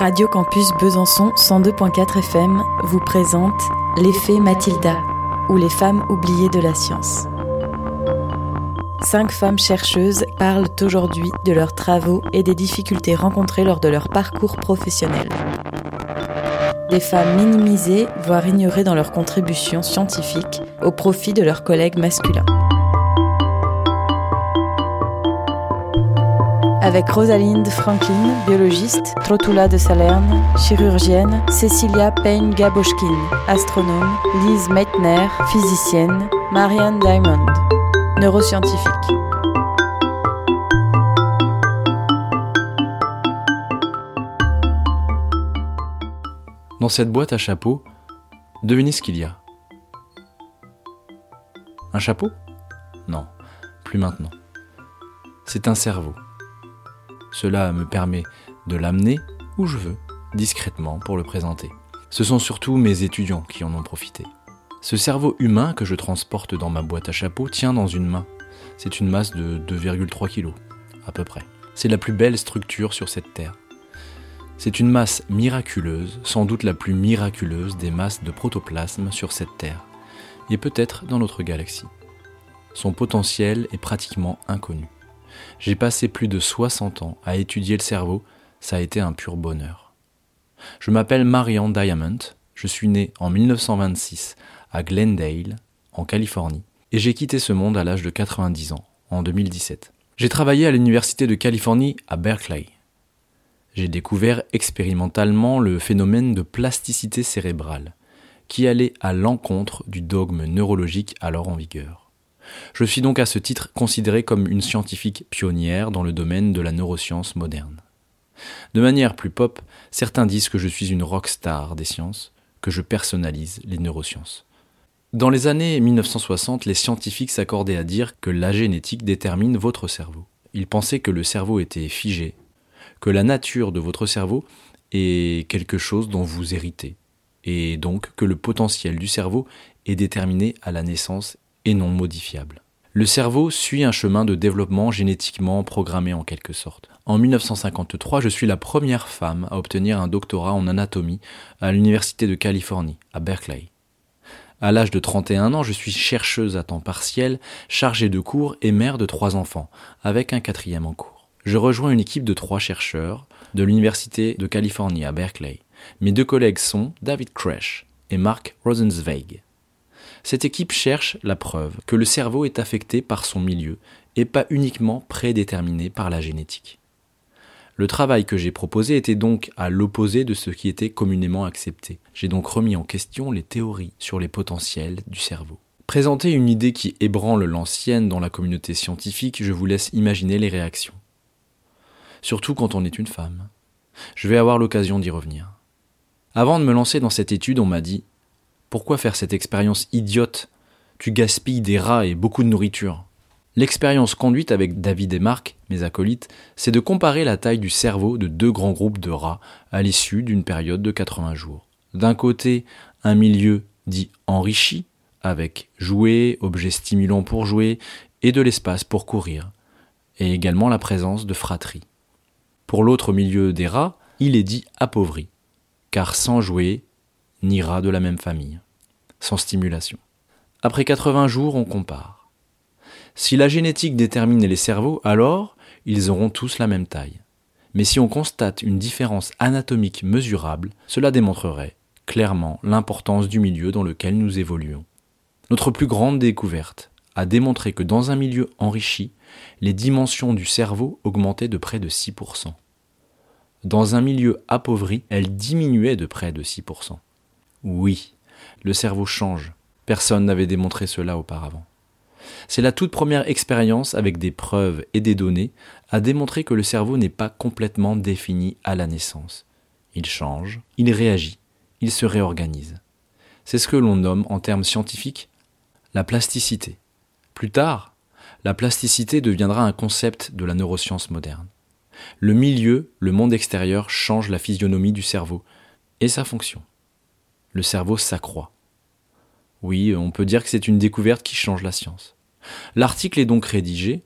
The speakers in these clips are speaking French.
Radio Campus Besançon 102.4 FM vous présente L'effet Mathilda ou les femmes oubliées de la science. Cinq femmes chercheuses parlent aujourd'hui de leurs travaux et des difficultés rencontrées lors de leur parcours professionnel. Des femmes minimisées, voire ignorées dans leurs contributions scientifiques au profit de leurs collègues masculins. Avec Rosalind Franklin, biologiste, Trotula de Salerne, chirurgienne, Cecilia Payne-Gaboschkin, astronome, Lise Meitner, physicienne, Marianne Diamond, neuroscientifique. Dans cette boîte à chapeau, devinez ce qu'il y a. Un chapeau? Non, plus maintenant. C'est un cerveau. Cela me permet de l'amener où je veux, discrètement, pour le présenter. Ce sont surtout mes étudiants qui en ont profité. Ce cerveau humain que je transporte dans ma boîte à chapeau tient dans une main. C'est une masse de 2,3 kg, à peu près. C'est la plus belle structure sur cette Terre. C'est une masse miraculeuse, sans doute la plus miraculeuse des masses de protoplasme sur cette Terre, et peut-être dans notre galaxie. Son potentiel est pratiquement inconnu. J'ai passé plus de 60 ans à étudier le cerveau, ça a été un pur bonheur. Je m'appelle Marian Diamond, je suis né en 1926 à Glendale, en Californie, et j'ai quitté ce monde à l'âge de 90 ans, en 2017. J'ai travaillé à l'Université de Californie à Berkeley. J'ai découvert expérimentalement le phénomène de plasticité cérébrale, qui allait à l'encontre du dogme neurologique alors en vigueur. Je suis donc à ce titre considéré comme une scientifique pionnière dans le domaine de la neuroscience moderne. De manière plus pop, certains disent que je suis une rockstar des sciences, que je personnalise les neurosciences. Dans les années 1960, les scientifiques s'accordaient à dire que la génétique détermine votre cerveau. Ils pensaient que le cerveau était figé, que la nature de votre cerveau est quelque chose dont vous héritez, et donc que le potentiel du cerveau est déterminé à la naissance et non modifiable. Le cerveau suit un chemin de développement génétiquement programmé en quelque sorte. En 1953, je suis la première femme à obtenir un doctorat en anatomie à l'Université de Californie, à Berkeley. À l'âge de 31 ans, je suis chercheuse à temps partiel, chargée de cours et mère de trois enfants, avec un quatrième en cours. Je rejoins une équipe de trois chercheurs de l'Université de Californie à Berkeley. Mes deux collègues sont David Kresch et Mark Rosenzweig. Cette équipe cherche la preuve que le cerveau est affecté par son milieu et pas uniquement prédéterminé par la génétique. Le travail que j'ai proposé était donc à l'opposé de ce qui était communément accepté. J'ai donc remis en question les théories sur les potentiels du cerveau. Présenter une idée qui ébranle l'ancienne dans la communauté scientifique, je vous laisse imaginer les réactions. Surtout quand on est une femme. Je vais avoir l'occasion d'y revenir. Avant de me lancer dans cette étude, on m'a dit pourquoi faire cette expérience idiote? Tu gaspilles des rats et beaucoup de nourriture. L'expérience conduite avec David et Marc, mes acolytes, c'est de comparer la taille du cerveau de deux grands groupes de rats à l'issue d'une période de 80 jours. D'un côté, un milieu dit enrichi, avec jouets, objets stimulants pour jouer et de l'espace pour courir, et également la présence de fratrie. Pour l'autre milieu des rats, il est dit appauvri, car sans jouets, ni rats de la même famille, sans stimulation. Après 80 jours, on compare. Si la génétique détermine les cerveaux, alors ils auront tous la même taille. Mais si on constate une différence anatomique mesurable, cela démontrerait clairement l'importance du milieu dans lequel nous évoluons. Notre plus grande découverte a démontré que dans un milieu enrichi, les dimensions du cerveau augmentaient de près de 6%. Dans un milieu appauvri, elles diminuaient de près de 6%. Oui, le cerveau change. Personne n'avait démontré cela auparavant. C'est la toute première expérience avec des preuves et des données à démontrer que le cerveau n'est pas complètement défini à la naissance. Il change, il réagit, il se réorganise. C'est ce que l'on nomme en termes scientifiques la plasticité. Plus tard, la plasticité deviendra un concept de la neuroscience moderne. Le milieu, le monde extérieur change la physionomie du cerveau et sa fonction le cerveau s'accroît. Oui, on peut dire que c'est une découverte qui change la science. L'article est donc rédigé,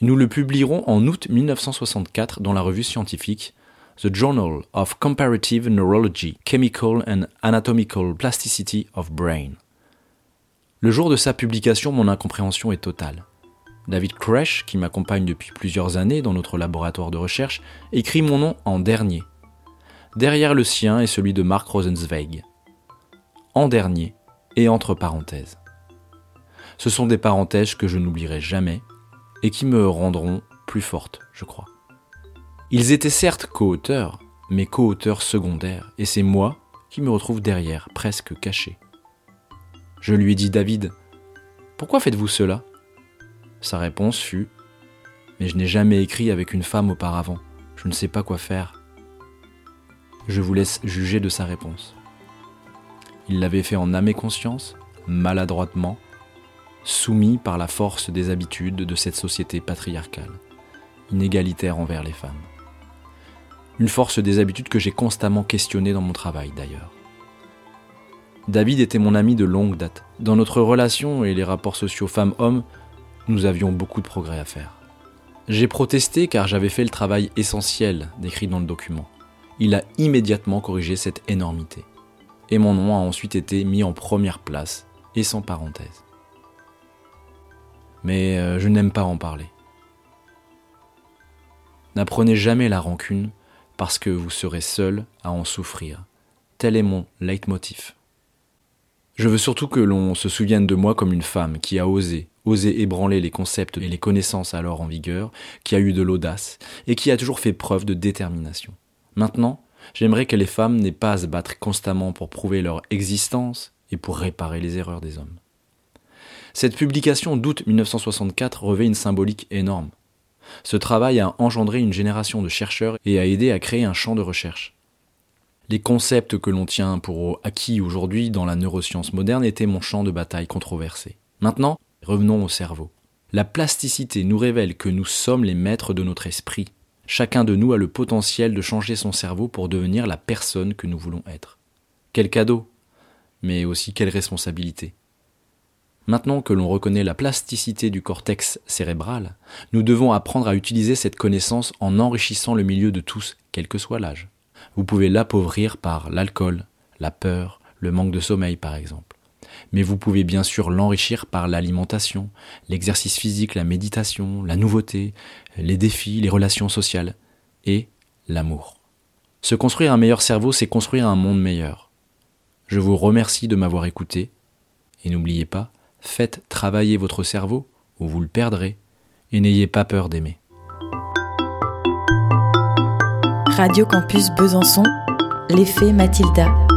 nous le publierons en août 1964 dans la revue scientifique The Journal of Comparative Neurology, Chemical and Anatomical Plasticity of Brain. Le jour de sa publication, mon incompréhension est totale. David Koresh, qui m'accompagne depuis plusieurs années dans notre laboratoire de recherche, écrit mon nom en dernier. Derrière le sien est celui de Mark Rosenzweig. En dernier et entre parenthèses. Ce sont des parenthèses que je n'oublierai jamais et qui me rendront plus forte, je crois. Ils étaient certes co-auteurs, mais co-auteurs secondaires, et c'est moi qui me retrouve derrière, presque caché. Je lui ai dit David, pourquoi faites-vous cela? Sa réponse fut Mais je n'ai jamais écrit avec une femme auparavant, je ne sais pas quoi faire. Je vous laisse juger de sa réponse. Il l'avait fait en âme et conscience, maladroitement, soumis par la force des habitudes de cette société patriarcale, inégalitaire envers les femmes. Une force des habitudes que j'ai constamment questionnée dans mon travail d'ailleurs. David était mon ami de longue date. Dans notre relation et les rapports sociaux femmes-hommes, nous avions beaucoup de progrès à faire. J'ai protesté car j'avais fait le travail essentiel décrit dans le document. Il a immédiatement corrigé cette énormité. Et mon nom a ensuite été mis en première place et sans parenthèse mais euh, je n'aime pas en parler. N'apprenez jamais la rancune parce que vous serez seul à en souffrir. Tel est mon leitmotiv. Je veux surtout que l'on se souvienne de moi comme une femme qui a osé, osé ébranler les concepts et les connaissances alors en vigueur, qui a eu de l'audace et qui a toujours fait preuve de détermination. Maintenant, j'aimerais que les femmes n'aient pas à se battre constamment pour prouver leur existence et pour réparer les erreurs des hommes. Cette publication d'août 1964 revêt une symbolique énorme. Ce travail a engendré une génération de chercheurs et a aidé à créer un champ de recherche. Les concepts que l'on tient pour acquis aujourd'hui dans la neuroscience moderne étaient mon champ de bataille controversé. Maintenant, revenons au cerveau. La plasticité nous révèle que nous sommes les maîtres de notre esprit. Chacun de nous a le potentiel de changer son cerveau pour devenir la personne que nous voulons être. Quel cadeau, mais aussi quelle responsabilité. Maintenant que l'on reconnaît la plasticité du cortex cérébral, nous devons apprendre à utiliser cette connaissance en enrichissant le milieu de tous, quel que soit l'âge. Vous pouvez l'appauvrir par l'alcool, la peur, le manque de sommeil par exemple. Mais vous pouvez bien sûr l'enrichir par l'alimentation, l'exercice physique, la méditation, la nouveauté, les défis, les relations sociales et l'amour. Se construire un meilleur cerveau, c'est construire un monde meilleur. Je vous remercie de m'avoir écouté et n'oubliez pas, Faites travailler votre cerveau ou vous le perdrez et n'ayez pas peur d'aimer. Radio Campus Besançon, l'effet Mathilda.